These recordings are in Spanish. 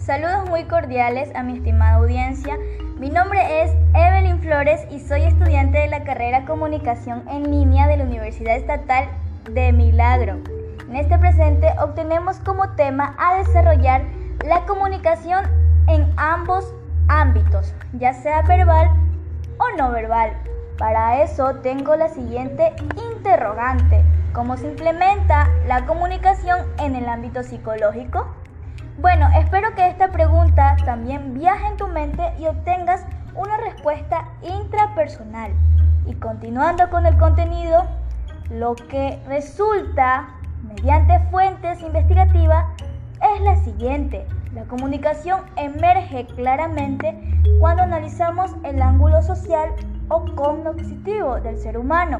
Saludos muy cordiales a mi estimada audiencia. Mi nombre es Evelyn Flores y soy estudiante de la carrera Comunicación en línea de la Universidad Estatal de Milagro. En este presente obtenemos como tema a desarrollar la comunicación en ambos ámbitos, ya sea verbal o no verbal. Para eso tengo la siguiente interrogante. ¿Cómo se implementa la comunicación en el ámbito psicológico? Bueno, espero que esta pregunta también viaje en tu mente y obtengas una respuesta intrapersonal. Y continuando con el contenido, lo que resulta mediante fuentes investigativas es la siguiente. La comunicación emerge claramente cuando analizamos el ángulo social o cognitivo del ser humano,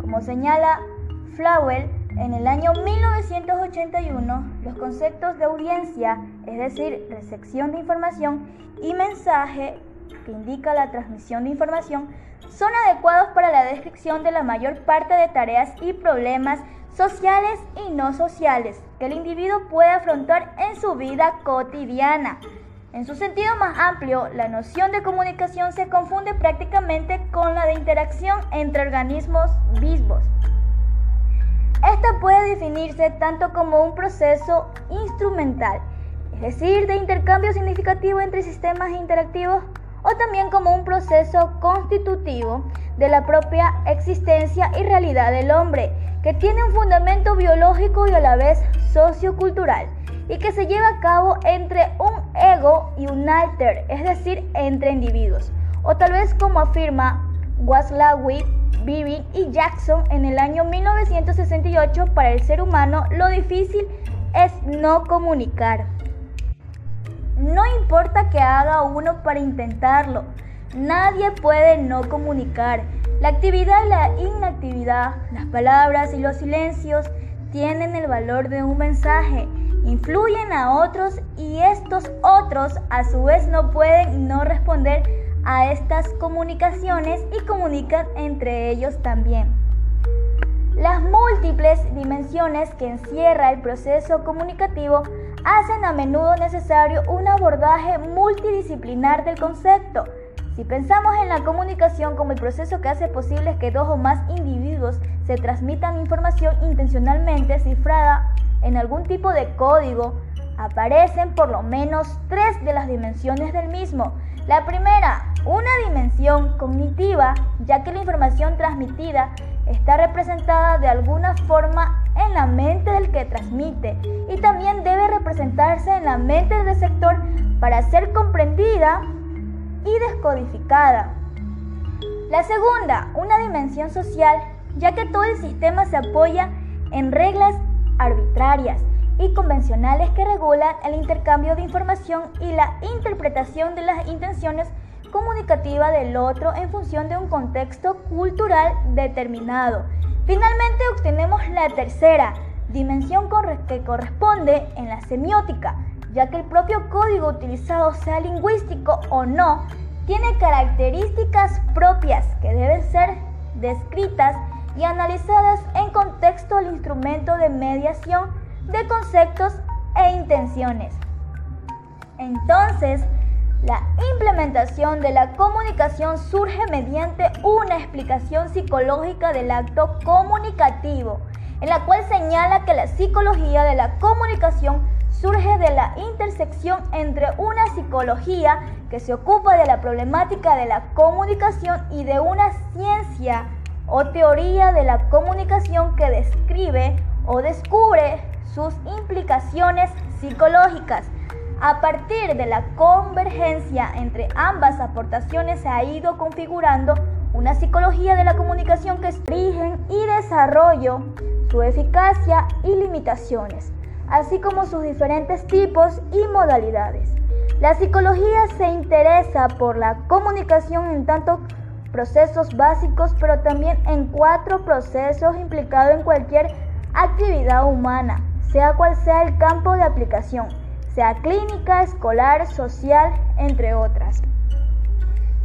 como señala Flauel en el año 1981, los conceptos de audiencia, es decir, recepción de información, y mensaje, que indica la transmisión de información, son adecuados para la descripción de la mayor parte de tareas y problemas sociales y no sociales que el individuo puede afrontar en su vida cotidiana. En su sentido más amplio, la noción de comunicación se confunde prácticamente con la de interacción entre organismos vivos. Puede definirse tanto como un proceso instrumental, es decir, de intercambio significativo entre sistemas interactivos, o también como un proceso constitutivo de la propia existencia y realidad del hombre, que tiene un fundamento biológico y a la vez sociocultural, y que se lleva a cabo entre un ego y un alter, es decir, entre individuos, o tal vez como afirma Waslawi Bibi y Jackson en el año 1968, para el ser humano lo difícil es no comunicar. No importa que haga uno para intentarlo, nadie puede no comunicar. La actividad y la inactividad, las palabras y los silencios tienen el valor de un mensaje, influyen a otros y estos otros a su vez no pueden no responder a estas comunicaciones y comunican entre ellos también. Dimensiones que encierra el proceso comunicativo hacen a menudo necesario un abordaje multidisciplinar del concepto. Si pensamos en la comunicación como el proceso que hace posible que dos o más individuos se transmitan información intencionalmente cifrada en algún tipo de código, aparecen por lo menos tres de las dimensiones del mismo. La primera, una dimensión cognitiva, ya que la información transmitida está representada de alguna forma en la mente del que transmite y también debe representarse en la mente del receptor para ser comprendida y descodificada. La segunda, una dimensión social, ya que todo el sistema se apoya en reglas arbitrarias y convencionales que regulan el intercambio de información y la interpretación de las intenciones comunicativa del otro en función de un contexto cultural determinado. Finalmente obtenemos la tercera dimensión que corresponde en la semiótica, ya que el propio código utilizado, sea lingüístico o no, tiene características propias que deben ser descritas y analizadas en contexto al instrumento de mediación de conceptos e intenciones. Entonces, la implementación de la comunicación surge mediante una explicación psicológica del acto comunicativo, en la cual señala que la psicología de la comunicación surge de la intersección entre una psicología que se ocupa de la problemática de la comunicación y de una ciencia o teoría de la comunicación que describe o descubre sus implicaciones psicológicas. A partir de la convergencia entre ambas aportaciones se ha ido configurando una psicología de la comunicación que es origen y desarrollo, su eficacia y limitaciones, así como sus diferentes tipos y modalidades. La psicología se interesa por la comunicación en tanto procesos básicos, pero también en cuatro procesos implicados en cualquier actividad humana, sea cual sea el campo de aplicación sea clínica, escolar, social, entre otras.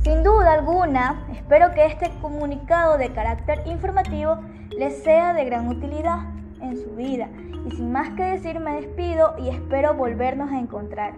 Sin duda alguna, espero que este comunicado de carácter informativo les sea de gran utilidad en su vida. Y sin más que decir, me despido y espero volvernos a encontrar.